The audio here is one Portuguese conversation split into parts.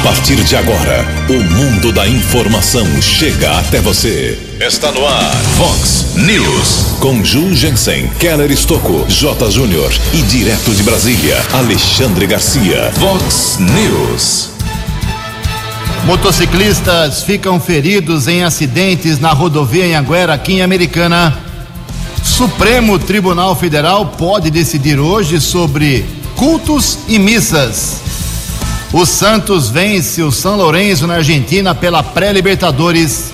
A partir de agora, o mundo da informação chega até você. Está no ar, Fox News. Com Ju Jensen, Keller Estocco, J. Júnior e direto de Brasília, Alexandre Garcia. Fox News. Motociclistas ficam feridos em acidentes na rodovia Anguera, aqui em Americana. Supremo Tribunal Federal pode decidir hoje sobre cultos e missas. O Santos vence o São Lourenço na Argentina pela pré-Libertadores.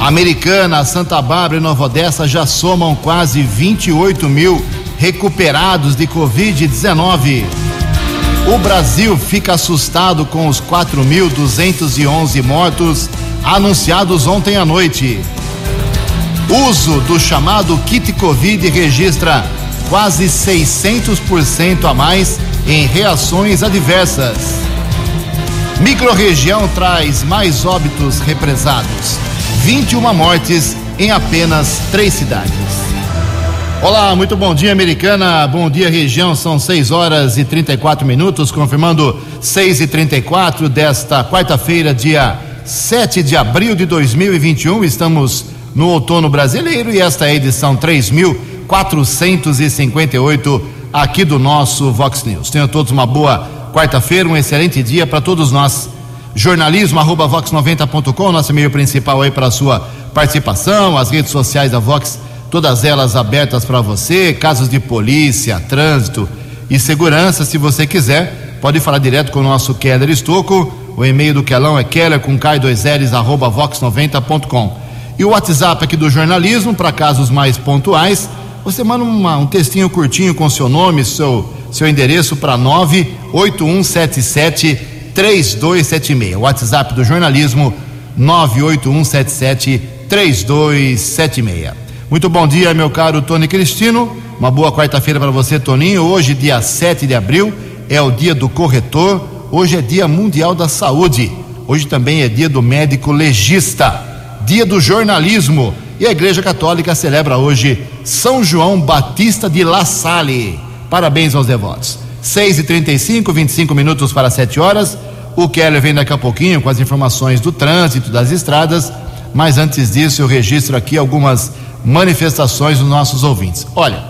Americana, Santa Bárbara e Nova Odessa já somam quase 28 mil recuperados de Covid-19. O Brasil fica assustado com os 4.211 mortos anunciados ontem à noite. Uso do chamado kit Covid registra quase 600% a mais em reações adversas. Microrregião traz mais óbitos represados. 21 mortes em apenas três cidades. Olá, muito bom dia, americana. Bom dia, região. São 6 horas e 34 minutos, confirmando 6 e 34 desta quarta-feira, dia 7 de abril de 2021. Estamos no outono brasileiro e esta é a edição 3458 aqui do nosso Vox News. Tenham todos uma boa quarta-feira, um excelente dia para todos nós. Jornalismo arroba vox90.com, nosso e-mail principal aí para a sua participação, as redes sociais da Vox, todas elas abertas para você, casos de polícia, trânsito e segurança, se você quiser, pode falar direto com o nosso Keller Estocco, o e-mail do Kelão é keller com cai 2 L's, arroba vox90.com. E o WhatsApp aqui do jornalismo, para casos mais pontuais, você manda uma, um textinho curtinho com seu nome, seu, seu endereço para 98177 3276. WhatsApp do jornalismo 98177 3276. Muito bom dia, meu caro Tony Cristino. Uma boa quarta-feira para você, Toninho. Hoje, dia 7 de abril, é o dia do corretor. Hoje é dia mundial da saúde. Hoje também é dia do médico legista. Dia do jornalismo. E a Igreja Católica celebra hoje São João Batista de La Salle. Parabéns aos devotos. 6 e 35 25 minutos para 7 horas. O Keller vem daqui a pouquinho com as informações do trânsito, das estradas. Mas antes disso, eu registro aqui algumas manifestações dos nossos ouvintes. Olha,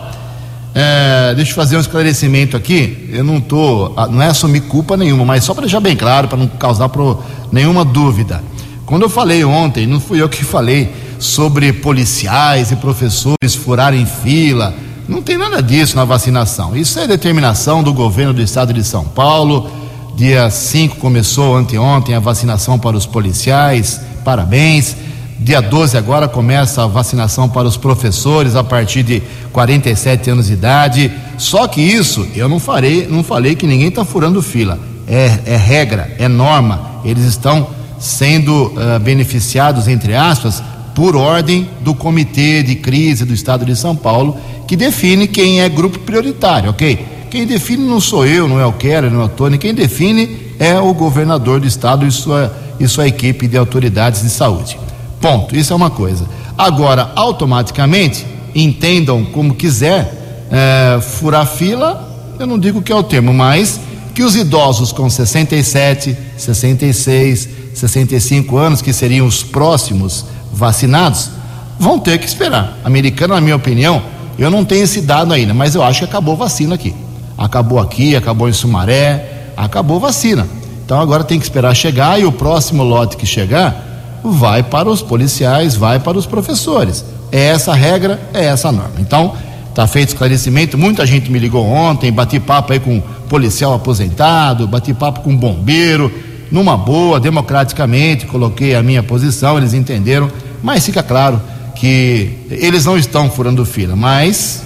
é, deixa eu fazer um esclarecimento aqui. Eu não tô, não é assumir culpa nenhuma, mas só para deixar bem claro, para não causar pro, nenhuma dúvida. Quando eu falei ontem, não fui eu que falei sobre policiais e professores furarem fila. Não tem nada disso na vacinação. Isso é determinação do governo do estado de São Paulo. Dia 5 começou anteontem a vacinação para os policiais. Parabéns. Dia 12 agora começa a vacinação para os professores a partir de 47 anos de idade. Só que isso eu não farei, não falei que ninguém está furando fila. É, é, regra, é norma. Eles estão sendo uh, beneficiados, entre aspas, por ordem do Comitê de Crise do Estado de São Paulo, que define quem é grupo prioritário, ok? Quem define não sou eu, não é o Keller, não é o Tony, quem define é o governador do Estado e sua, e sua equipe de autoridades de saúde. Ponto, isso é uma coisa. Agora, automaticamente, entendam como quiser, é, furar fila, eu não digo que é o termo, mas que os idosos com 67, 66, 65 anos, que seriam os próximos vacinados vão ter que esperar. Americano, na minha opinião, eu não tenho esse dado ainda, mas eu acho que acabou vacina aqui. Acabou aqui, acabou em Sumaré, acabou vacina. Então agora tem que esperar chegar e o próximo lote que chegar vai para os policiais, vai para os professores. É essa a regra, é essa a norma. Então, está feito esclarecimento. Muita gente me ligou ontem, bati papo aí com policial aposentado, bati papo com bombeiro, numa boa, democraticamente, coloquei a minha posição, eles entenderam mas fica claro que eles não estão furando fila, mas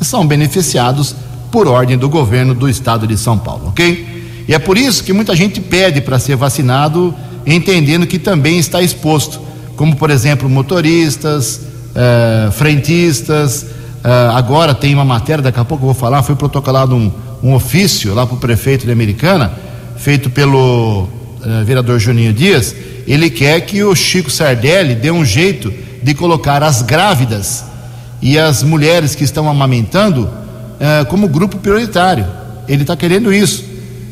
são beneficiados por ordem do governo do estado de São Paulo, ok? E é por isso que muita gente pede para ser vacinado, entendendo que também está exposto, como por exemplo motoristas, eh, frentistas. Eh, agora tem uma matéria, daqui a pouco eu vou falar, foi protocolado um, um ofício lá para o prefeito de Americana, feito pelo eh, vereador Juninho Dias, ele quer que o Chico Sardelli dê um jeito de colocar as grávidas e as mulheres que estão amamentando uh, como grupo prioritário. Ele está querendo isso.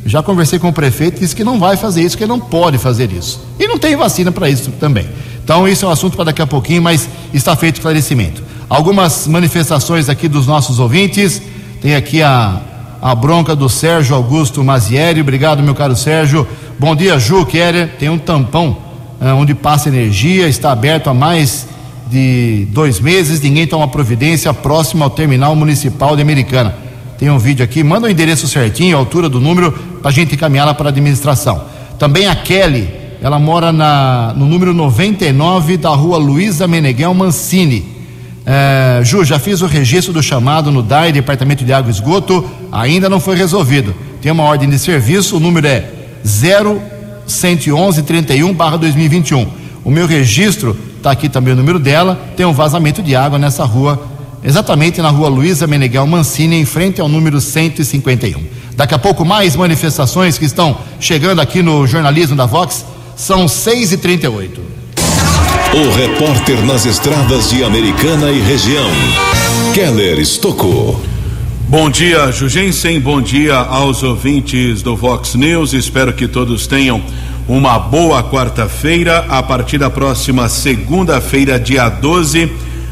Já conversei com o prefeito, disse que não vai fazer isso, que não pode fazer isso. E não tem vacina para isso também. Então, isso é um assunto para daqui a pouquinho, mas está feito esclarecimento. Algumas manifestações aqui dos nossos ouvintes. Tem aqui a, a bronca do Sérgio Augusto Mazieri. Obrigado, meu caro Sérgio. Bom dia, Ju Keller. Tem um tampão uh, onde passa energia, está aberto há mais de dois meses, ninguém toma providência próximo ao terminal municipal de Americana. Tem um vídeo aqui, manda o endereço certinho, a altura do número, para a gente encaminhá-la para a administração. Também a Kelly, ela mora na, no número 99 da rua Luísa Meneghel Mancini. É, Ju, já fiz o registro do chamado no DAI, Departamento de Água e Esgoto, ainda não foi resolvido. Tem uma ordem de serviço, o número é 0111 31 2021. O meu registro, está aqui também o número dela, tem um vazamento de água nessa rua, exatamente na rua Luísa Meneghel Mancini, em frente ao número 151. Daqui a pouco mais manifestações que estão chegando aqui no jornalismo da Vox são 6 e 38 O repórter nas estradas de Americana e região, Keller Estocou. Bom dia, Jugensen. Bom dia aos ouvintes do Vox News. Espero que todos tenham uma boa quarta-feira. A partir da próxima segunda-feira, dia 12,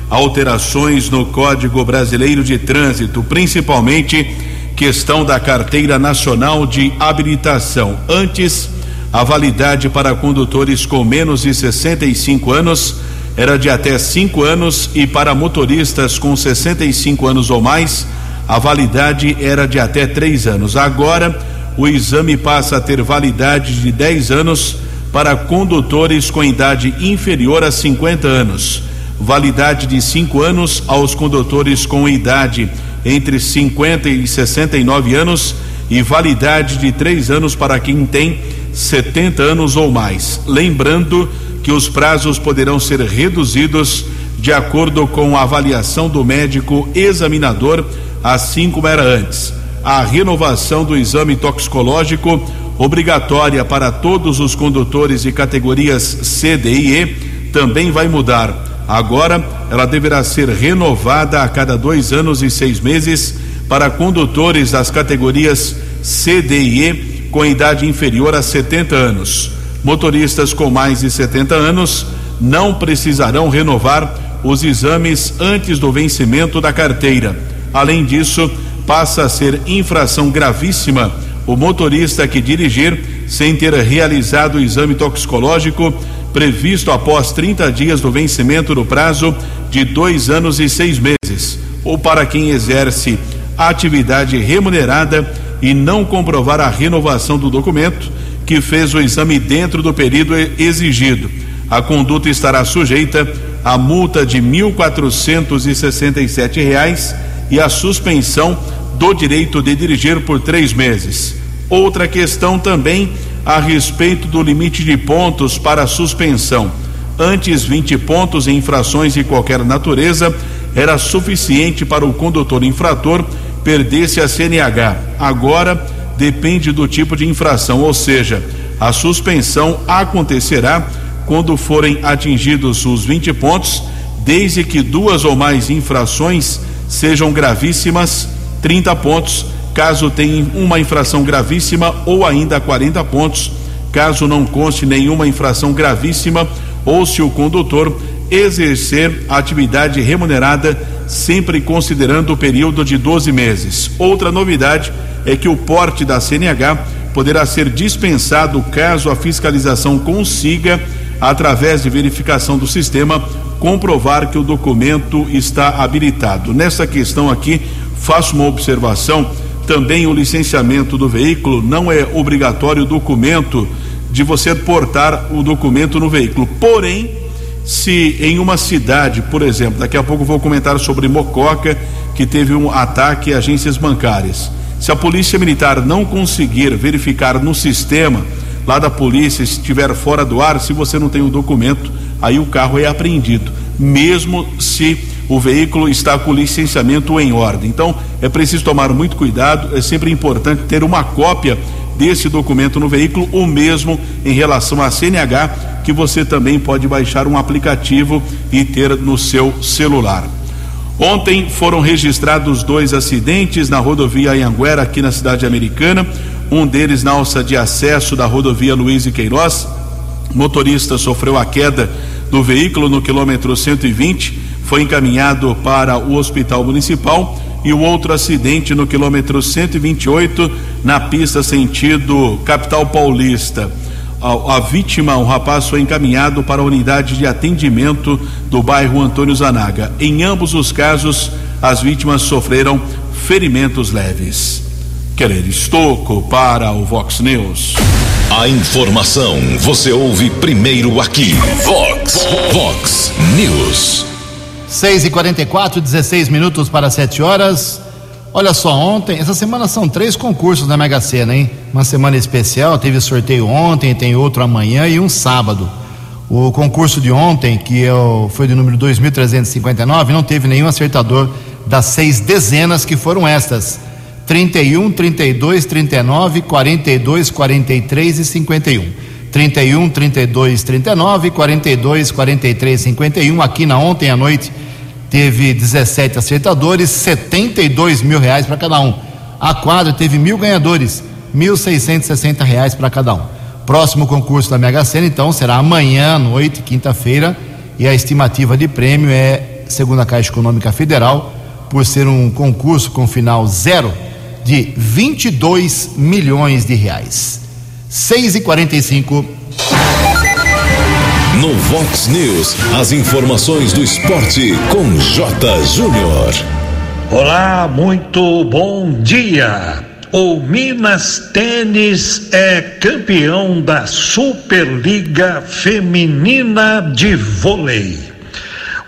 alterações no Código Brasileiro de Trânsito, principalmente questão da Carteira Nacional de Habilitação. Antes a validade para condutores com menos de 65 anos era de até 5 anos e para motoristas com 65 anos ou mais, a validade era de até 3 anos. Agora, o exame passa a ter validade de 10 anos para condutores com idade inferior a 50 anos, validade de 5 anos aos condutores com idade entre 50 e 69 anos e validade de 3 anos para quem tem 70 anos ou mais. Lembrando que os prazos poderão ser reduzidos de acordo com a avaliação do médico examinador, assim como era antes. A renovação do exame toxicológico, obrigatória para todos os condutores de categorias C, D e E, também vai mudar. Agora, ela deverá ser renovada a cada dois anos e seis meses para condutores das categorias C, D e E com idade inferior a 70 anos. Motoristas com mais de 70 anos não precisarão renovar os exames antes do vencimento da carteira. Além disso, passa a ser infração gravíssima o motorista que dirigir sem ter realizado o exame toxicológico previsto após 30 dias do vencimento do prazo de dois anos e seis meses, ou para quem exerce atividade remunerada e não comprovar a renovação do documento que fez o exame dentro do período exigido. A conduta estará sujeita a multa de 1.467 reais e a suspensão do direito de dirigir por três meses. Outra questão também a respeito do limite de pontos para suspensão. Antes, 20 pontos em infrações de qualquer natureza era suficiente para o condutor infrator perdesse a CNH. Agora depende do tipo de infração, ou seja, a suspensão acontecerá quando forem atingidos os 20 pontos, desde que duas ou mais infrações sejam gravíssimas, 30 pontos, caso tenha uma infração gravíssima, ou ainda 40 pontos, caso não conste nenhuma infração gravíssima, ou se o condutor exercer atividade remunerada sempre considerando o período de 12 meses. Outra novidade é que o porte da CNH poderá ser dispensado caso a fiscalização consiga, através de verificação do sistema, comprovar que o documento está habilitado. Nessa questão aqui, faço uma observação. Também o licenciamento do veículo não é obrigatório documento de você portar o documento no veículo. Porém, se em uma cidade, por exemplo, daqui a pouco vou comentar sobre Mococa, que teve um ataque a agências bancárias. Se a polícia militar não conseguir verificar no sistema lá da polícia, se estiver fora do ar, se você não tem o documento, aí o carro é apreendido, mesmo se o veículo está com licenciamento em ordem. Então, é preciso tomar muito cuidado, é sempre importante ter uma cópia desse documento no veículo, ou mesmo em relação à CNH, que você também pode baixar um aplicativo e ter no seu celular. Ontem foram registrados dois acidentes na rodovia Anhanguera, aqui na cidade americana. Um deles na alça de acesso da rodovia Luiz e Queiroz. Motorista sofreu a queda do veículo no quilômetro 120, foi encaminhado para o hospital municipal e o outro acidente no quilômetro 128 na pista sentido capital paulista. A, a, vítima, um rapaz, foi encaminhado para a unidade de atendimento do bairro Antônio Zanaga. Em ambos os casos, as vítimas sofreram ferimentos leves. Querer Estoco para o Vox News. A informação você ouve primeiro aqui. Vox, Vox News. 6 e 44 16 minutos para 7 horas. Olha só, ontem, essa semana são três concursos na Mega Sena, hein? Uma semana especial, teve sorteio ontem, tem outro amanhã e um sábado. O concurso de ontem, que é foi de número 2.359, não teve nenhum acertador das seis dezenas que foram estas: 31, 32, 39, 42, 43 e 51. 31, 32, 39, 42, 43, 51. Aqui na ontem à noite teve 17 acertadores, 72 mil reais para cada um. A quadra teve mil ganhadores, 1.660 reais para cada um. Próximo concurso da Mega Sena, então, será amanhã à noite, quinta-feira, e a estimativa de prêmio é, segundo a Caixa Econômica Federal, por ser um concurso com final zero, de 22 milhões de reais. 6 e 45 no Vox News, as informações do esporte com J. Júnior. Olá, muito bom dia. O Minas Tênis é campeão da Superliga Feminina de Vôlei.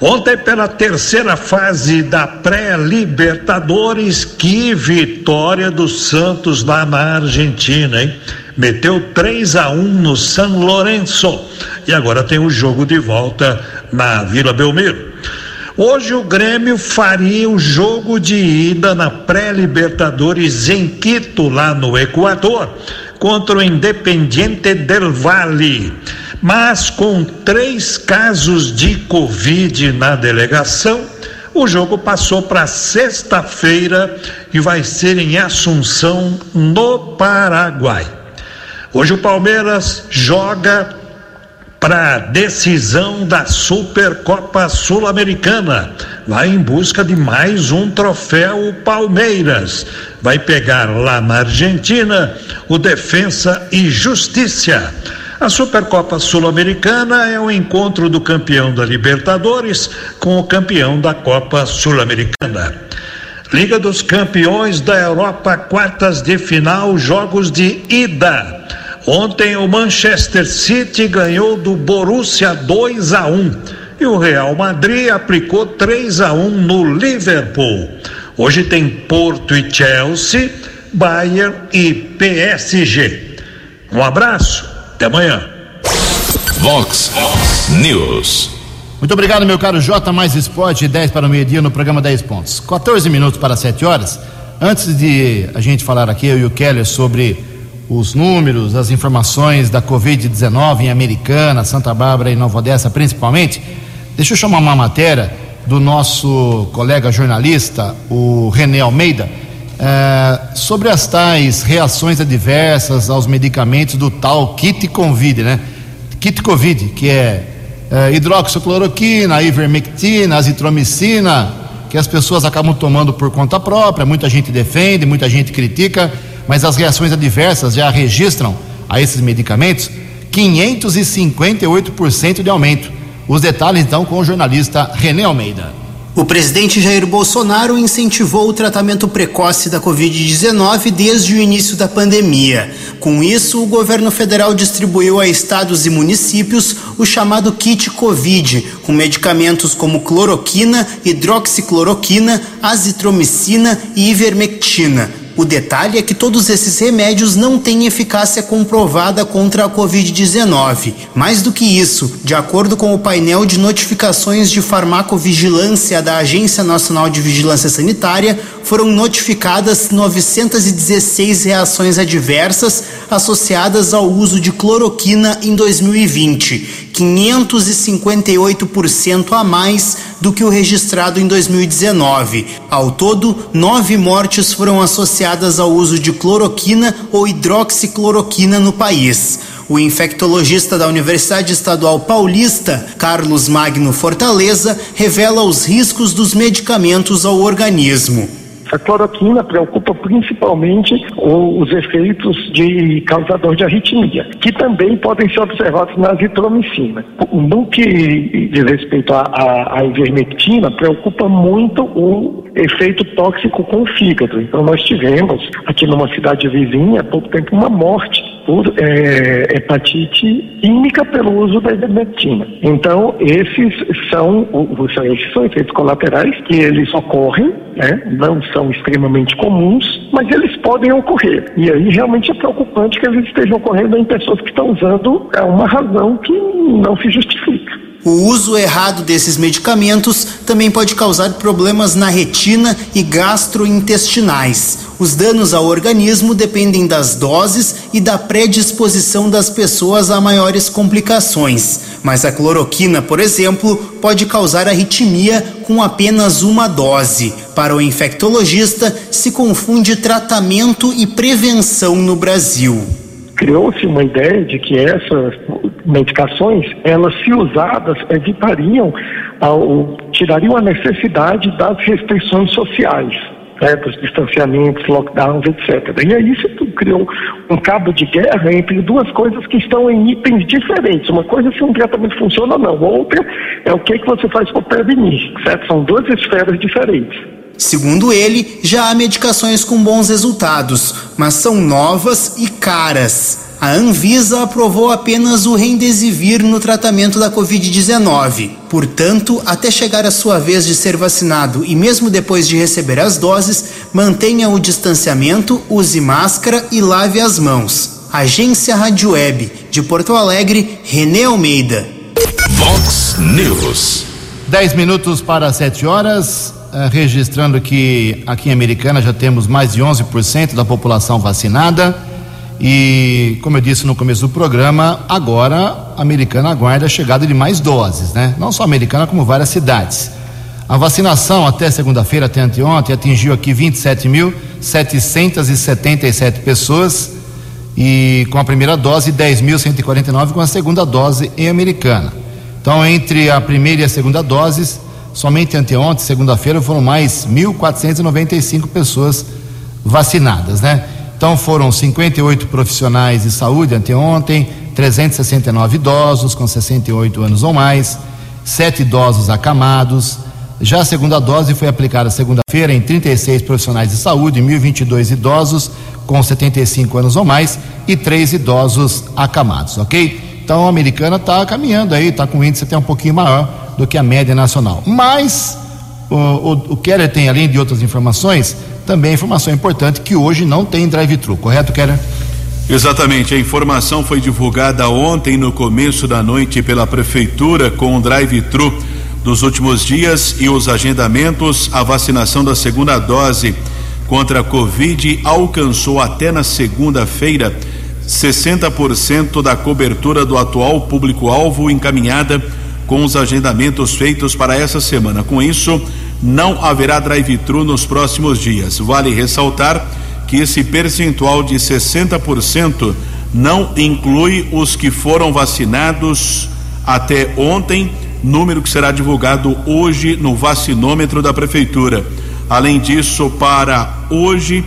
Ontem, pela terceira fase da pré-Libertadores, que vitória do Santos lá na Argentina, hein? Meteu 3 a 1 no San Lourenço e agora tem o jogo de volta na Vila Belmiro. Hoje o Grêmio faria o jogo de ida na pré-Libertadores em Quito, lá no Equador, contra o Independiente del Valle mas com três casos de Covid na delegação, o jogo passou para sexta-feira e vai ser em Assunção, no Paraguai. Hoje o Palmeiras joga para decisão da Supercopa Sul-Americana. Vai em busca de mais um troféu Palmeiras. Vai pegar lá na Argentina o Defensa e Justiça. A Supercopa Sul-Americana é o encontro do campeão da Libertadores com o campeão da Copa Sul-Americana. Liga dos Campeões da Europa, quartas de final, jogos de ida. Ontem o Manchester City ganhou do Borussia 2 a 1 e o Real Madrid aplicou 3 a 1 no Liverpool. Hoje tem Porto e Chelsea, Bayern e PSG. Um abraço até amanhã. Vox News. Muito obrigado, meu caro J. Mais Esporte, 10 para o meio-dia no programa 10 pontos. 14 minutos para 7 horas. Antes de a gente falar aqui, eu e o Keller, sobre os números, as informações da Covid-19 em Americana, Santa Bárbara e Nova Odessa, principalmente, deixa eu chamar uma matéria do nosso colega jornalista, o René Almeida é, sobre as tais reações adversas aos medicamentos do tal kit Covid, né? Kit Covid, que é, é hidroxicloroquina, ivermectina, azitromicina, que as pessoas acabam tomando por conta própria, muita gente defende, muita gente critica, mas as reações adversas já registram a esses medicamentos 558% de aumento. Os detalhes então com o jornalista René Almeida. O presidente Jair Bolsonaro incentivou o tratamento precoce da Covid-19 desde o início da pandemia. Com isso, o governo federal distribuiu a estados e municípios o chamado kit Covid, com medicamentos como cloroquina, hidroxicloroquina, azitromicina e ivermectina o detalhe é que todos esses remédios não têm eficácia comprovada contra a Covid-19. Mais do que isso, de acordo com o painel de notificações de farmacovigilância da Agência Nacional de Vigilância Sanitária, foram notificadas 916 reações adversas associadas ao uso de cloroquina em 2020 558% a mais do que o registrado em 2019. Ao todo, nove mortes foram associadas ao uso de cloroquina ou hidroxicloroquina no país. O infectologista da Universidade Estadual Paulista, Carlos Magno Fortaleza, revela os riscos dos medicamentos ao organismo. A cloroquina preocupa principalmente os efeitos de causador de arritmia, que também podem ser observados na azitromicina. No que diz respeito à ivermectina, preocupa muito o efeito tóxico com o fígado. Então nós tivemos aqui numa cidade vizinha há pouco tempo uma morte por é, hepatite química pelo uso da ivermectina. Então esses são, esses são efeitos colaterais que eles ocorrem, né? não são extremamente comuns, mas eles podem ocorrer. E aí realmente é preocupante que eles estejam ocorrendo em pessoas que estão usando é uma razão que não se justifica. O uso errado desses medicamentos também pode causar problemas na retina e gastrointestinais. Os danos ao organismo dependem das doses e da predisposição das pessoas a maiores complicações. Mas a cloroquina, por exemplo, pode causar arritmia com apenas uma dose. Para o infectologista, se confunde tratamento e prevenção no Brasil criou-se uma ideia de que essas medicações, elas se usadas, evitariam, ao, tirariam a necessidade das restrições sociais. Né, dos distanciamentos, lockdowns, etc. E aí isso criou um cabo de guerra entre duas coisas que estão em itens diferentes. Uma coisa é se um tratamento funciona ou não, outra é o que, que você faz para prevenir, certo? São duas esferas diferentes. Segundo ele, já há medicações com bons resultados, mas são novas e caras. A Anvisa aprovou apenas o Remdesivir no tratamento da Covid-19. Portanto, até chegar a sua vez de ser vacinado e mesmo depois de receber as doses, mantenha o distanciamento, use máscara e lave as mãos. Agência Rádio Web, de Porto Alegre, Renê Almeida. Vox News. 10 minutos para 7 horas. Uh, registrando que aqui em Americana já temos mais de 11% da população vacinada. E, como eu disse no começo do programa, agora a Americana aguarda a chegada de mais doses, né? Não só a Americana, como várias cidades. A vacinação até segunda-feira, até anteontem, atingiu aqui 27.777 pessoas e com a primeira dose 10.149 com a segunda dose em Americana. Então, entre a primeira e a segunda doses, Somente anteontem, segunda-feira, foram mais 1.495 pessoas vacinadas, né? Então foram 58 profissionais de saúde anteontem, 369 idosos com 68 anos ou mais, sete idosos acamados. Já a segunda dose foi aplicada segunda-feira em 36 profissionais de saúde, 1.022 idosos com 75 anos ou mais e três idosos acamados, ok? Então a americana está caminhando aí, está com um índice até um pouquinho maior do que a média nacional. Mas o, o, o Keller tem, além de outras informações, também informação importante que hoje não tem drive-thru, correto, Keller? Exatamente, a informação foi divulgada ontem no começo da noite pela prefeitura com o drive-thru dos últimos dias e os agendamentos. A vacinação da segunda dose contra a Covid alcançou até na segunda-feira 60% da cobertura do atual público-alvo encaminhada com os agendamentos feitos para essa semana. Com isso, não haverá drive-thru nos próximos dias. Vale ressaltar que esse percentual de 60% não inclui os que foram vacinados até ontem, número que será divulgado hoje no vacinômetro da prefeitura. Além disso, para hoje,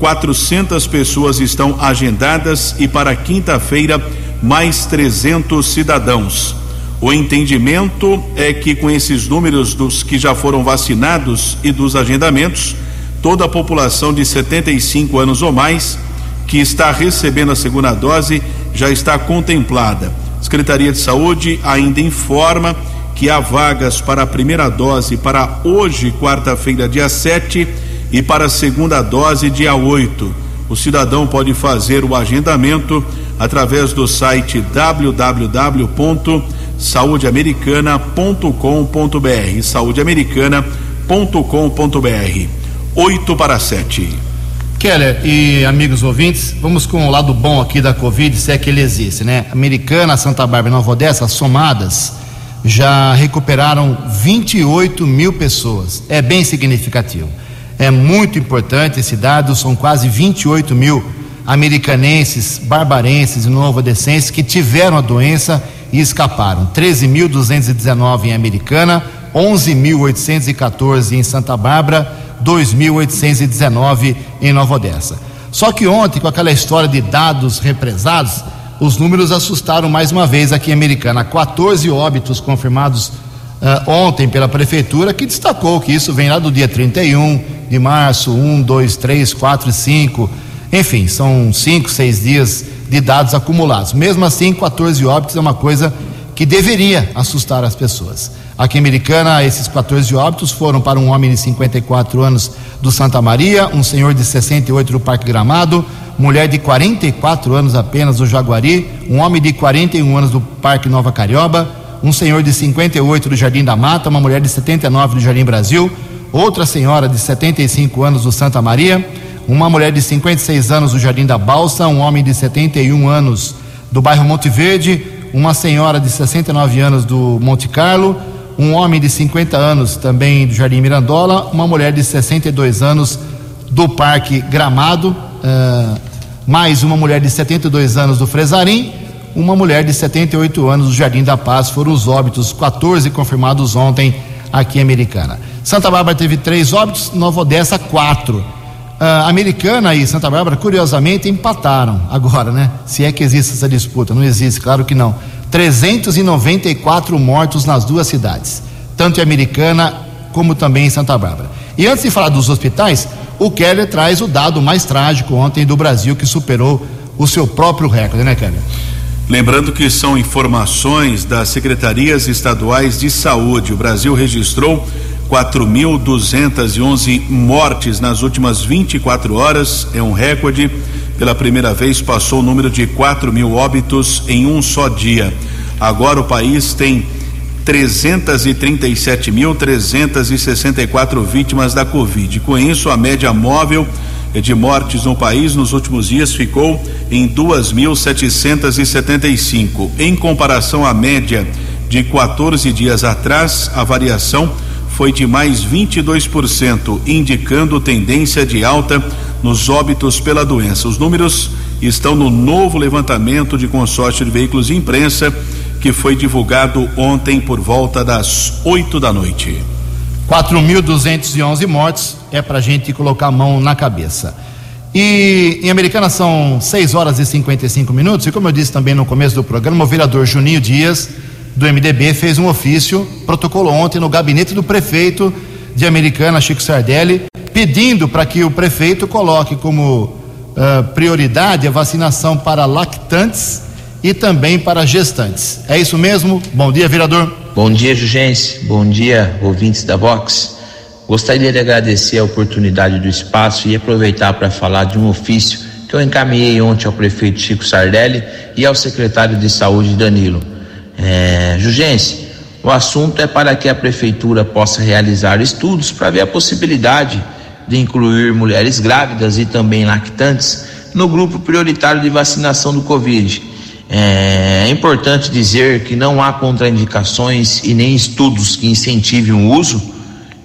400 pessoas estão agendadas e para quinta-feira mais 300 cidadãos. O entendimento é que com esses números dos que já foram vacinados e dos agendamentos, toda a população de 75 anos ou mais que está recebendo a segunda dose já está contemplada. Secretaria de Saúde ainda informa que há vagas para a primeira dose para hoje, quarta-feira, dia 7, e para a segunda dose, dia 8. O cidadão pode fazer o agendamento através do site www saudeamericana.com.br saudeamericana.com.br 8 para 7. Keller e amigos ouvintes, vamos com o lado bom aqui da Covid, se é que ele existe, né? Americana, Santa Bárbara e Nova Odessa, somadas, já recuperaram 28 mil pessoas. É bem significativo. É muito importante esse dado, são quase 28 mil americanenses, barbarenses e novodecenses que tiveram a doença e escaparam. 13.219 em Americana, 11.814 em Santa Bárbara, 2.819 em Nova Odessa. Só que ontem, com aquela história de dados represados, os números assustaram mais uma vez aqui em Americana. 14 óbitos confirmados uh, ontem pela Prefeitura, que destacou que isso vem lá do dia 31 de março 1, 2, 3, 4 e 5. Enfim, são 5, 6 dias de dados acumulados. Mesmo assim, 14 óbitos é uma coisa que deveria assustar as pessoas. Aqui em Americana, esses 14 óbitos foram para um homem de 54 anos do Santa Maria, um senhor de 68 do Parque Gramado, mulher de 44 anos apenas do Jaguari, um homem de 41 anos do Parque Nova Carioba, um senhor de 58 do Jardim da Mata, uma mulher de 79 do Jardim Brasil, outra senhora de 75 anos do Santa Maria, uma mulher de 56 anos do Jardim da Balsa, um homem de 71 anos do bairro Monte Verde, uma senhora de 69 anos do Monte Carlo, um homem de 50 anos também do Jardim Mirandola, uma mulher de 62 anos do Parque Gramado, uh, mais uma mulher de 72 anos do Fresarim, uma mulher de 78 anos do Jardim da Paz. Foram os óbitos, 14 confirmados ontem aqui em Americana. Santa Bárbara teve três óbitos, Nova Odessa, quatro. Uh, Americana e Santa Bárbara, curiosamente, empataram agora, né? Se é que existe essa disputa, não existe, claro que não. 394 mortos nas duas cidades, tanto em Americana como também em Santa Bárbara. E antes de falar dos hospitais, o Keller traz o dado mais trágico ontem do Brasil que superou o seu próprio recorde, né, Keller? Lembrando que são informações das secretarias estaduais de saúde. O Brasil registrou 4.211 mortes nas últimas 24 horas, é um recorde pela primeira vez passou o número de 4 mil óbitos em um só dia. Agora o país tem 337.364 vítimas da Covid. Com isso, a média móvel de mortes no país nos últimos dias ficou em 2.775. Em comparação à média de 14 dias atrás, a variação foi de mais 22%, indicando tendência de alta nos óbitos pela doença. Os números estão no novo levantamento de consórcio de veículos de imprensa que foi divulgado ontem por volta das 8 da noite. 4.211 mortes é para a gente colocar a mão na cabeça. E em Americana são 6 horas e 55 minutos, e como eu disse também no começo do programa, o vereador Juninho Dias, do MDB, fez um ofício, protocolou ontem no gabinete do prefeito de Americana, Chico Sardelli, pedindo para que o prefeito coloque como uh, prioridade a vacinação para lactantes e também para gestantes. É isso mesmo? Bom dia, vereador. Bom dia, Jugense. Bom dia, ouvintes da Vox. Gostaria de agradecer a oportunidade do espaço e aproveitar para falar de um ofício que eu encaminhei ontem ao prefeito Chico Sardelli e ao secretário de Saúde Danilo. É, Jugense, o assunto é para que a prefeitura possa realizar estudos para ver a possibilidade de incluir mulheres grávidas e também lactantes no grupo prioritário de vacinação do Covid. É, é importante dizer que não há contraindicações e nem estudos que incentivem o uso,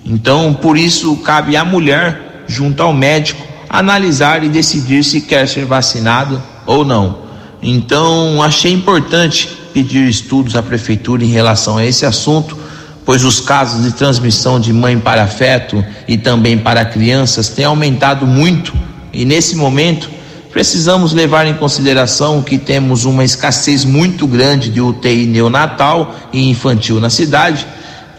então por isso cabe à mulher, junto ao médico, analisar e decidir se quer ser vacinado ou não. Então achei importante pedir estudos à prefeitura em relação a esse assunto, pois os casos de transmissão de mãe para feto e também para crianças têm aumentado muito e nesse momento precisamos levar em consideração que temos uma escassez muito grande de UTI neonatal e infantil na cidade.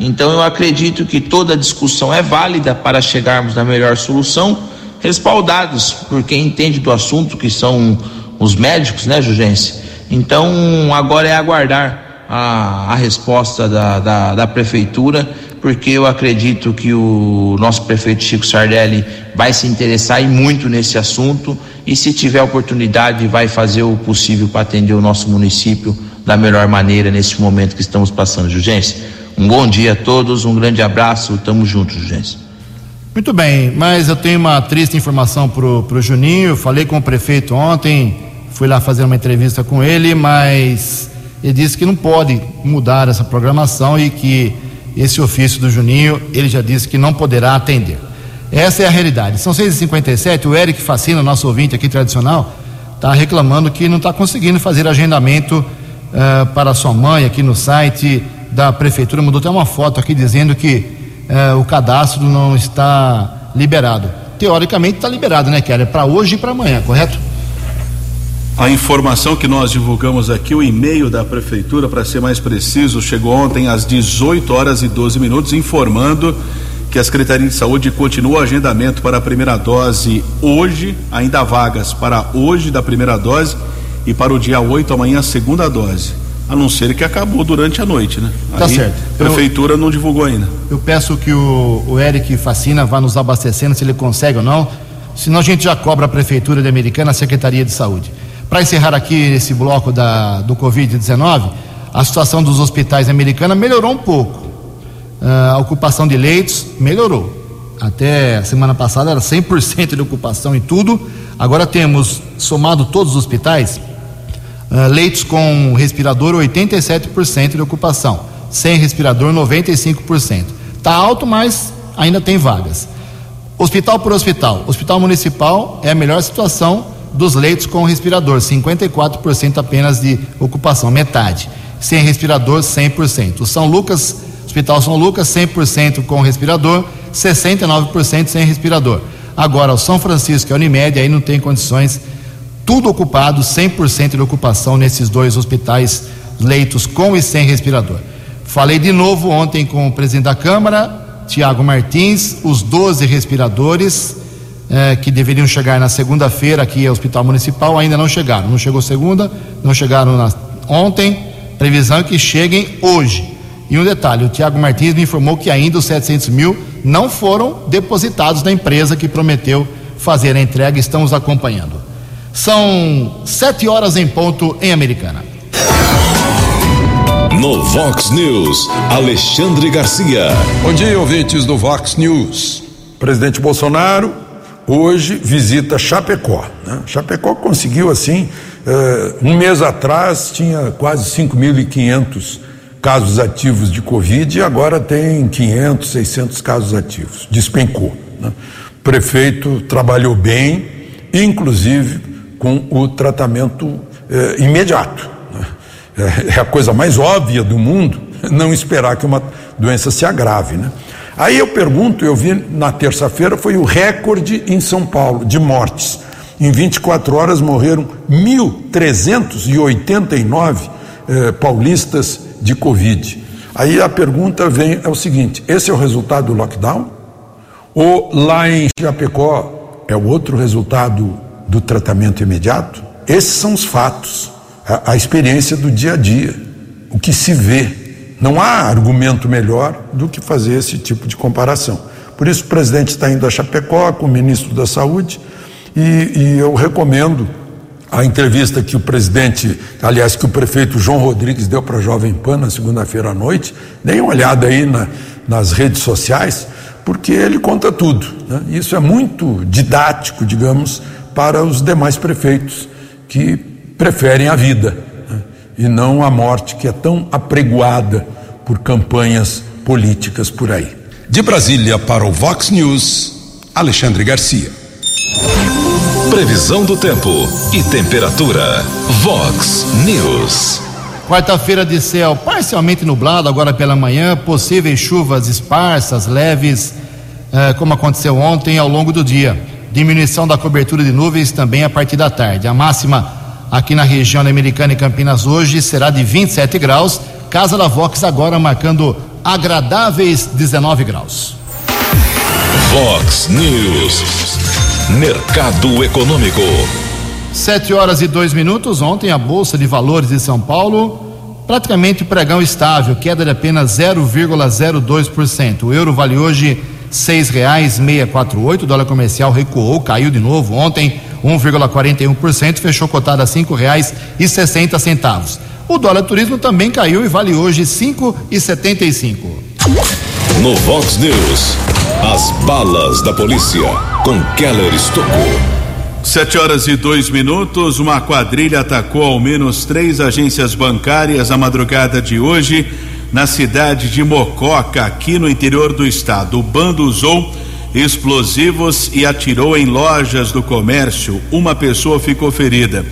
Então eu acredito que toda discussão é válida para chegarmos na melhor solução, respaldados por quem entende do assunto, que são os médicos, né, Jugense? Então, agora é aguardar a, a resposta da, da, da, prefeitura, porque eu acredito que o nosso prefeito Chico Sardelli vai se interessar e muito nesse assunto e, se tiver oportunidade, vai fazer o possível para atender o nosso município da melhor maneira nesse momento que estamos passando, Jugência. Um bom dia a todos, um grande abraço, tamo juntos, Jugência. Muito bem, mas eu tenho uma triste informação pro, pro Juninho. Falei com o prefeito ontem, fui lá fazer uma entrevista com ele, mas ele disse que não pode mudar essa programação e que esse ofício do Juninho, ele já disse que não poderá atender. Essa é a realidade. São 6h57, o Eric Facina, nosso ouvinte aqui tradicional, está reclamando que não está conseguindo fazer agendamento uh, para sua mãe aqui no site da prefeitura. Mandou até uma foto aqui dizendo que uh, o cadastro não está liberado. Teoricamente está liberado, né, Kelly? Para hoje e para amanhã, correto? A informação que nós divulgamos aqui, o e-mail da prefeitura, para ser mais preciso, chegou ontem às 18 horas e 12 minutos, informando que a Secretaria de Saúde continua o agendamento para a primeira dose hoje, ainda vagas para hoje da primeira dose e para o dia 8 amanhã a segunda dose. A não ser que acabou durante a noite, né? Tá Aí, certo. A prefeitura eu, não divulgou ainda. Eu peço que o, o Eric Facina vá nos abastecendo se ele consegue ou não. Senão a gente já cobra a prefeitura de Americana, a Secretaria de Saúde. Para encerrar aqui esse bloco da, do Covid-19, a situação dos hospitais americanos melhorou um pouco. Uh, a ocupação de leitos melhorou. Até semana passada era 100% de ocupação em tudo. Agora temos, somado todos os hospitais, uh, leitos com respirador 87% de ocupação, sem respirador 95%. Está alto, mas ainda tem vagas. Hospital por hospital. Hospital municipal é a melhor situação dos leitos com respirador, 54% apenas de ocupação, metade. Sem respirador, 100%. O São Lucas, Hospital São Lucas, 100% com respirador, 69% sem respirador. Agora, o São Francisco e a Unimed aí não tem condições, tudo ocupado, 100% de ocupação nesses dois hospitais, leitos com e sem respirador. Falei de novo ontem com o presidente da Câmara, Tiago Martins, os 12 respiradores é, que deveriam chegar na segunda-feira aqui ao Hospital Municipal ainda não chegaram. Não chegou segunda, não chegaram na, ontem. Previsão é que cheguem hoje. E um detalhe: o Tiago Martins me informou que ainda os 700 mil não foram depositados na empresa que prometeu fazer a entrega. Estamos acompanhando. São sete horas em ponto em Americana. No Vox News, Alexandre Garcia. Bom dia, ouvintes do Vox News. Presidente Bolsonaro hoje visita Chapecó. Né? Chapecó conseguiu assim, uh, um mês atrás tinha quase 5.500 casos ativos de Covid e agora tem 500, 600 casos ativos. Despencou. Né? O prefeito trabalhou bem, inclusive com o tratamento uh, imediato. Né? É a coisa mais óbvia do mundo não esperar que uma doença se agrave. Né? Aí eu pergunto, eu vi na terça-feira, foi o recorde em São Paulo de mortes. Em 24 horas morreram 1.389 eh, paulistas de Covid. Aí a pergunta vem é o seguinte: esse é o resultado do lockdown? Ou lá em Chapecó é o outro resultado do tratamento imediato? Esses são os fatos, a, a experiência do dia a dia, o que se vê. Não há argumento melhor do que fazer esse tipo de comparação. Por isso, o presidente está indo a Chapecó com o ministro da Saúde e, e eu recomendo a entrevista que o presidente, aliás, que o prefeito João Rodrigues deu para a Jovem Pan na segunda-feira à noite. Deem uma olhada aí na, nas redes sociais, porque ele conta tudo. Né? Isso é muito didático, digamos, para os demais prefeitos que preferem a vida e não a morte que é tão apregoada por campanhas políticas por aí. De Brasília para o Vox News, Alexandre Garcia. Previsão do tempo e temperatura. Vox News. Quarta-feira de céu parcialmente nublado agora pela manhã, possíveis chuvas esparsas, leves, eh, como aconteceu ontem ao longo do dia. Diminuição da cobertura de nuvens também a partir da tarde. A máxima aqui na região Americana e Campinas hoje será de 27 graus. Casa da Vox agora marcando agradáveis 19 graus. Vox News. Mercado Econômico. Sete horas e dois minutos. Ontem a Bolsa de Valores de São Paulo praticamente pregão estável, queda de apenas 0,02%. O euro vale hoje seis reais seiscentos quatro oito. dólar comercial recuou, caiu de novo ontem 1,41%, fechou cotado a cinco reais e sessenta centavos. O dólar turismo também caiu e vale hoje cinco e setenta e cinco. No Vox News, as balas da polícia com Keller Estocou. Sete horas e dois minutos, uma quadrilha atacou ao menos três agências bancárias na madrugada de hoje na cidade de Mococa, aqui no interior do estado. O bando usou explosivos e atirou em lojas do comércio. Uma pessoa ficou ferida.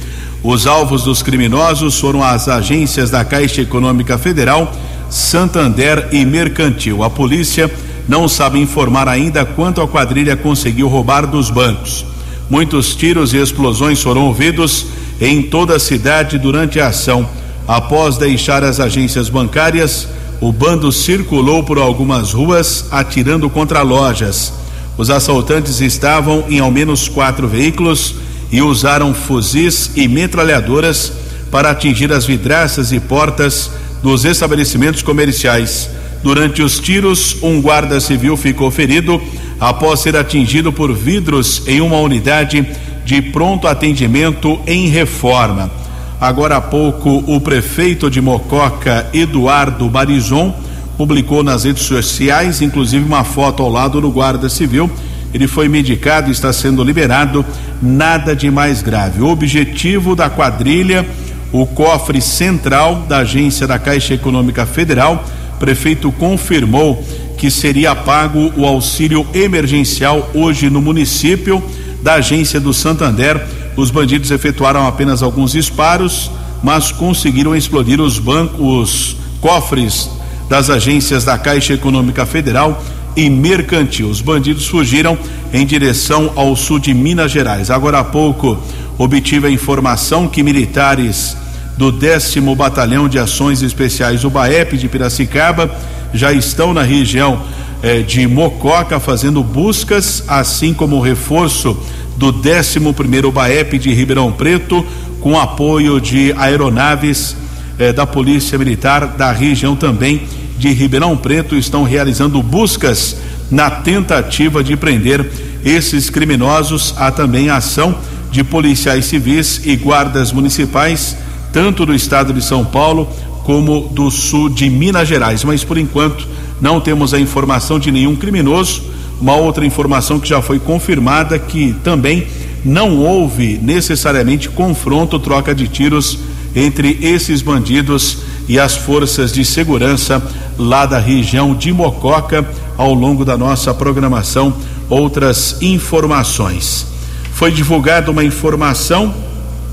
Os alvos dos criminosos foram as agências da Caixa Econômica Federal, Santander e Mercantil. A polícia não sabe informar ainda quanto a quadrilha conseguiu roubar dos bancos. Muitos tiros e explosões foram ouvidos em toda a cidade durante a ação. Após deixar as agências bancárias, o bando circulou por algumas ruas atirando contra lojas. Os assaltantes estavam em ao menos quatro veículos e usaram fuzis e metralhadoras para atingir as vidraças e portas dos estabelecimentos comerciais. Durante os tiros, um guarda civil ficou ferido após ser atingido por vidros em uma unidade de pronto atendimento em reforma. Agora há pouco, o prefeito de Mococa, Eduardo Barizon, publicou nas redes sociais, inclusive uma foto ao lado do guarda civil. Ele foi medicado e está sendo liberado, nada de mais grave. O objetivo da quadrilha, o cofre central da agência da Caixa Econômica Federal, prefeito confirmou que seria pago o auxílio emergencial hoje no município da agência do Santander os bandidos efetuaram apenas alguns disparos, mas conseguiram explodir os bancos, os cofres das agências da Caixa Econômica Federal e Mercantil. Os bandidos fugiram em direção ao sul de Minas Gerais. Agora há pouco obtive a informação que militares do décimo Batalhão de Ações Especiais, o BAEP de Piracicaba, já estão na região eh, de Mococa fazendo buscas, assim como reforço do 11º BAEP de Ribeirão Preto, com apoio de aeronaves eh, da Polícia Militar da região também de Ribeirão Preto, estão realizando buscas na tentativa de prender esses criminosos. Há também ação de policiais civis e guardas municipais, tanto do estado de São Paulo como do sul de Minas Gerais. Mas por enquanto não temos a informação de nenhum criminoso uma outra informação que já foi confirmada que também não houve necessariamente confronto, troca de tiros entre esses bandidos e as forças de segurança lá da região de Mococa ao longo da nossa programação. Outras informações. Foi divulgada uma informação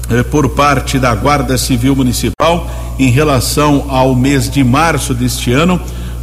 eh, por parte da Guarda Civil Municipal em relação ao mês de março deste ano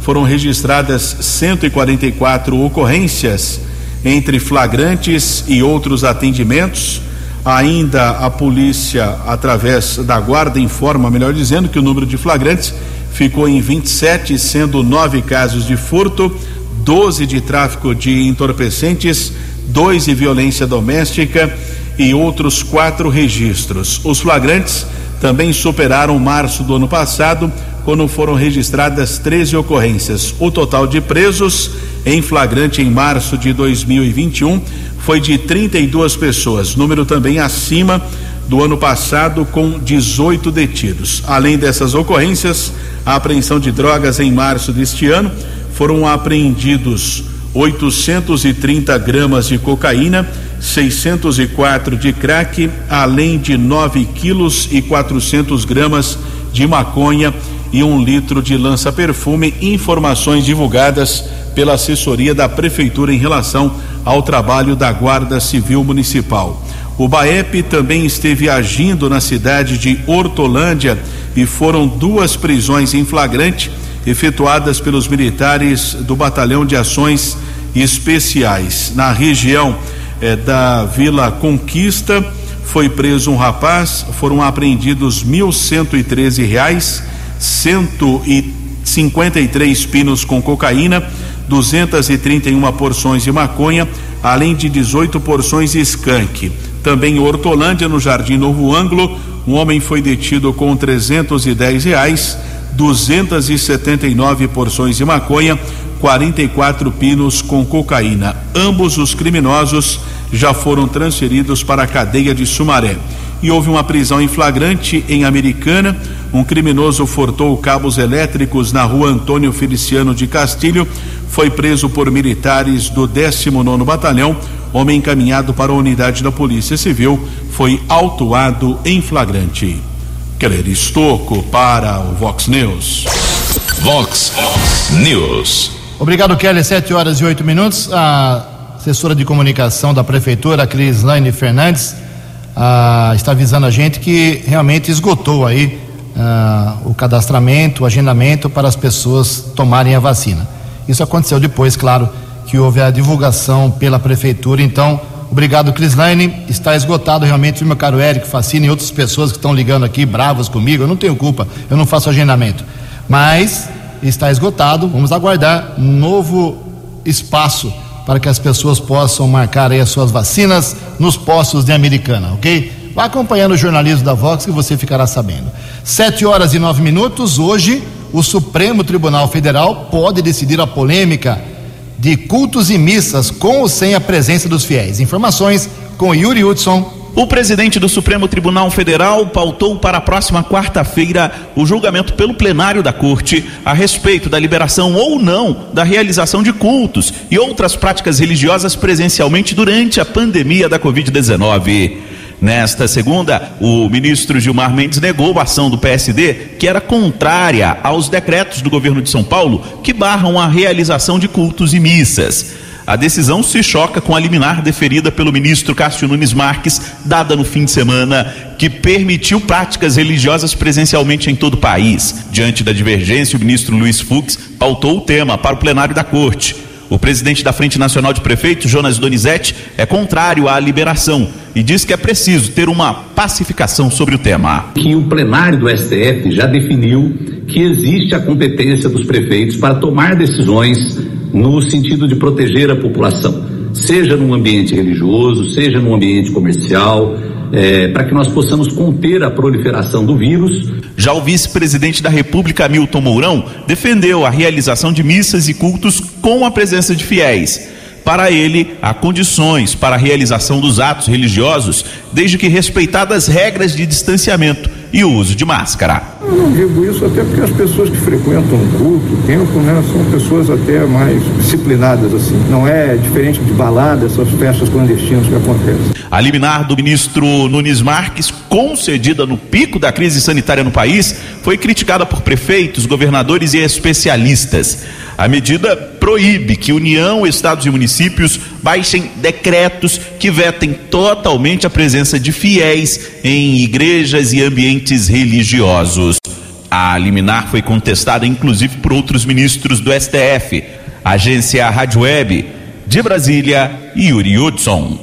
foram registradas 144 ocorrências entre flagrantes e outros atendimentos. Ainda a polícia, através da guarda, informa, melhor dizendo, que o número de flagrantes ficou em 27, sendo nove casos de furto, 12 de tráfico de entorpecentes, dois de violência doméstica e outros quatro registros. Os flagrantes também superaram março do ano passado, quando foram registradas 13 ocorrências. O total de presos em flagrante em março de 2021 foi de 32 pessoas, número também acima do ano passado, com 18 detidos. Além dessas ocorrências, a apreensão de drogas em março deste ano foram apreendidos 830 gramas de cocaína, 604 de crack, além de 9 quilos e 400 gramas de maconha e um litro de lança-perfume. Informações divulgadas pela assessoria da Prefeitura em relação ao trabalho da Guarda Civil Municipal. O BAEP também esteve agindo na cidade de Hortolândia e foram duas prisões em flagrante efetuadas pelos militares do Batalhão de Ações Especiais. Na região eh, da Vila Conquista, foi preso um rapaz, foram apreendidos treze reais 153 pinos com cocaína, 231 porções de maconha, além de 18 porções de skunk. Também em Hortolândia, no Jardim Novo Ângulo, um homem foi detido com 310 reais, 279 porções de maconha, 44 pinos com cocaína. Ambos os criminosos já foram transferidos para a cadeia de Sumaré e houve uma prisão em flagrante em Americana. Um criminoso furtou cabos elétricos na rua Antônio Feliciano de Castilho. foi preso por militares do 19 Batalhão. Homem encaminhado para a unidade da Polícia Civil foi autuado em flagrante. Keller Estocco para o Vox News. Vox News. Obrigado, Kelly. Sete horas e oito minutos. A assessora de comunicação da prefeitura, Cris Laine Fernandes, ah, está avisando a gente que realmente esgotou aí ah, o cadastramento, o agendamento para as pessoas tomarem a vacina. Isso aconteceu depois, claro, que houve a divulgação pela prefeitura. Então, obrigado, Cris Laine. Está esgotado realmente, meu caro Eric Facina e outras pessoas que estão ligando aqui, bravas comigo. Eu não tenho culpa, eu não faço agendamento. Mas está esgotado. Vamos aguardar um novo espaço para que as pessoas possam marcar aí as suas vacinas nos postos de Americana, ok? Vá acompanhando o jornalismo da Vox que você ficará sabendo. Sete horas e nove minutos. Hoje, o Supremo Tribunal Federal pode decidir a polêmica de cultos e missas com ou sem a presença dos fiéis. Informações com Yuri Hudson o presidente do Supremo Tribunal Federal pautou para a próxima quarta-feira o julgamento pelo plenário da Corte a respeito da liberação ou não da realização de cultos e outras práticas religiosas presencialmente durante a pandemia da Covid-19. Nesta segunda, o ministro Gilmar Mendes negou a ação do PSD, que era contrária aos decretos do governo de São Paulo que barram a realização de cultos e missas. A decisão se choca com a liminar deferida pelo ministro Cássio Nunes Marques, dada no fim de semana, que permitiu práticas religiosas presencialmente em todo o país. Diante da divergência, o ministro Luiz Fux pautou o tema para o plenário da Corte. O presidente da Frente Nacional de Prefeitos, Jonas Donizete, é contrário à liberação e diz que é preciso ter uma pacificação sobre o tema. Que o plenário do STF já definiu que existe a competência dos prefeitos para tomar decisões no sentido de proteger a população, seja num ambiente religioso, seja num ambiente comercial, é, para que nós possamos conter a proliferação do vírus. Já o vice-presidente da República, Milton Mourão, defendeu a realização de missas e cultos com a presença de fiéis. Para ele, há condições para a realização dos atos religiosos, desde que respeitadas regras de distanciamento e o uso de máscara. Eu não digo isso até porque as pessoas que frequentam o culto, o templo, né, são pessoas até mais disciplinadas, assim. Não é diferente de balada, essas festas clandestinas que acontecem. A liminar do ministro Nunes Marques, concedida no pico da crise sanitária no país, foi criticada por prefeitos, governadores e especialistas. A medida proíbe que União, estados e municípios baixem decretos que vetem totalmente a presença de fiéis em igrejas e ambientes religiosos. A liminar foi contestada inclusive por outros ministros do STF. Agência Rádio Web de Brasília, Yuri Hudson.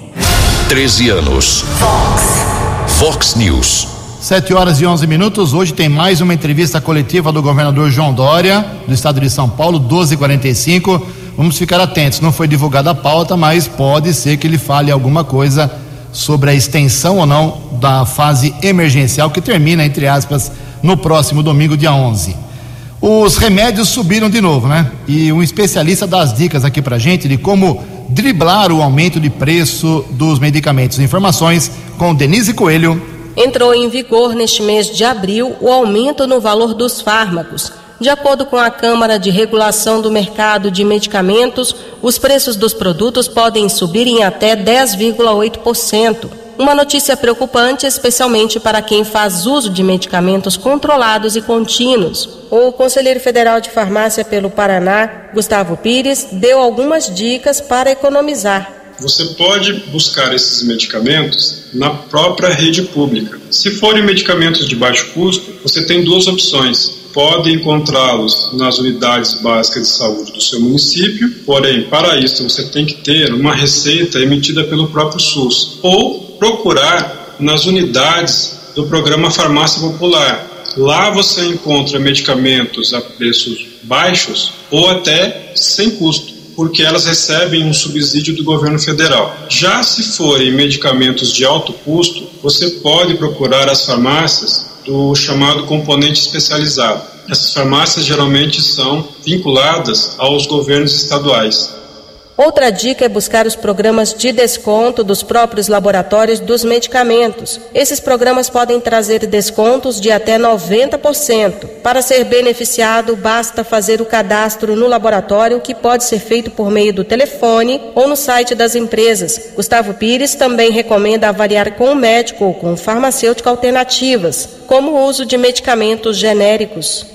13 anos. Fox. Fox News. 7 horas e 11 minutos. Hoje tem mais uma entrevista coletiva do governador João Dória, do estado de São Paulo, 12h45. Vamos ficar atentos. Não foi divulgada a pauta, mas pode ser que ele fale alguma coisa sobre a extensão ou não da fase emergencial, que termina, entre aspas, no próximo domingo, dia 11. Os remédios subiram de novo, né? E um especialista dá as dicas aqui pra gente de como driblar o aumento de preço dos medicamentos. Informações com Denise Coelho entrou em vigor neste mês de abril o aumento no valor dos fármacos. De acordo com a Câmara de Regulação do Mercado de Medicamentos, os preços dos produtos podem subir em até 10,8%. Uma notícia preocupante, especialmente para quem faz uso de medicamentos controlados e contínuos. O conselheiro federal de farmácia pelo Paraná, Gustavo Pires, deu algumas dicas para economizar você pode buscar esses medicamentos na própria rede pública. Se forem medicamentos de baixo custo, você tem duas opções. Pode encontrá-los nas unidades básicas de saúde do seu município, porém, para isso você tem que ter uma receita emitida pelo próprio SUS, ou procurar nas unidades do programa Farmácia Popular. Lá você encontra medicamentos a preços baixos ou até sem custo porque elas recebem um subsídio do governo federal. Já se forem medicamentos de alto custo, você pode procurar as farmácias do chamado componente especializado. Essas farmácias geralmente são vinculadas aos governos estaduais. Outra dica é buscar os programas de desconto dos próprios laboratórios dos medicamentos. Esses programas podem trazer descontos de até 90%. Para ser beneficiado, basta fazer o cadastro no laboratório, que pode ser feito por meio do telefone ou no site das empresas. Gustavo Pires também recomenda avaliar com o médico ou com o farmacêutico alternativas, como o uso de medicamentos genéricos.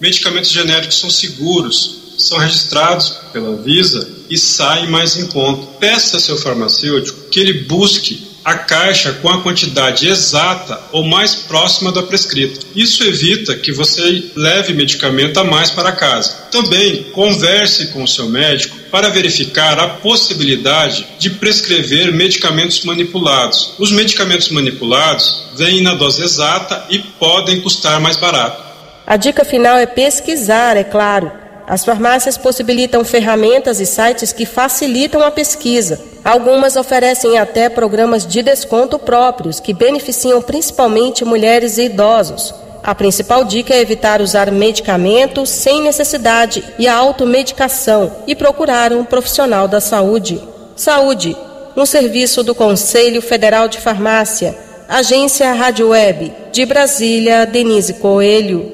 Medicamentos genéricos são seguros, são registrados pela Visa e saem mais em conta. Peça ao seu farmacêutico que ele busque a caixa com a quantidade exata ou mais próxima da prescrita. Isso evita que você leve medicamento a mais para casa. Também converse com o seu médico para verificar a possibilidade de prescrever medicamentos manipulados. Os medicamentos manipulados vêm na dose exata e podem custar mais barato. A dica final é pesquisar, é claro as farmácias possibilitam ferramentas e sites que facilitam a pesquisa. Algumas oferecem até programas de desconto próprios, que beneficiam principalmente mulheres e idosos. A principal dica é evitar usar medicamentos sem necessidade e a automedicação e procurar um profissional da saúde. Saúde, um serviço do Conselho Federal de Farmácia. Agência Rádio Web. De Brasília, Denise Coelho.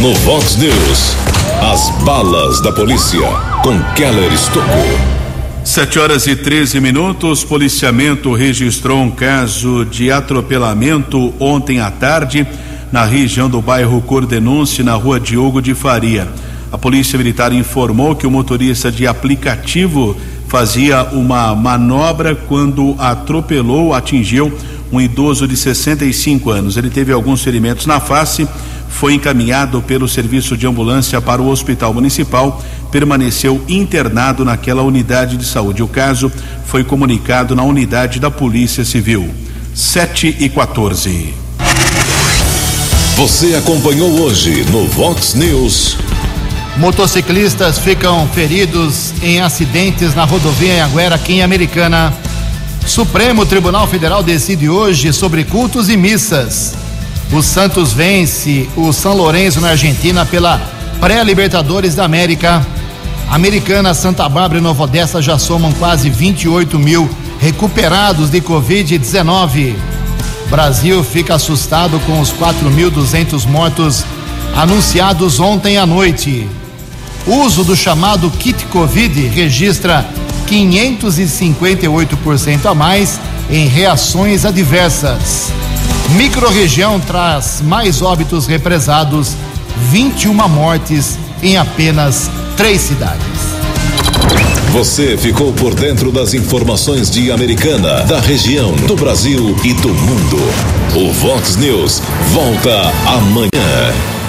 No Vox News. As balas da polícia com Keller Estocou. Sete horas e 13 minutos. Policiamento registrou um caso de atropelamento ontem à tarde na região do bairro Cordenunce, na rua Diogo de Faria. A Polícia Militar informou que o motorista de aplicativo fazia uma manobra quando atropelou, atingiu um idoso de 65 anos. Ele teve alguns ferimentos na face foi encaminhado pelo serviço de ambulância para o hospital municipal, permaneceu internado naquela unidade de saúde. O caso foi comunicado na unidade da Polícia Civil. 7 e 14. Você acompanhou hoje no Vox News. Motociclistas ficam feridos em acidentes na rodovia Anguera, aqui em Americana. Supremo Tribunal Federal decide hoje sobre cultos e missas. O Santos vence o São Lourenço na Argentina pela pré-Libertadores da América. Americana, Santa Bárbara e Nova Odessa já somam quase 28 mil recuperados de Covid-19. Brasil fica assustado com os 4.200 mortos anunciados ontem à noite. Uso do chamado kit Covid registra 558% a mais em reações adversas. Microrregião traz mais óbitos represados, 21 mortes em apenas três cidades. Você ficou por dentro das informações de Americana, da região, do Brasil e do mundo. O Vox News volta amanhã.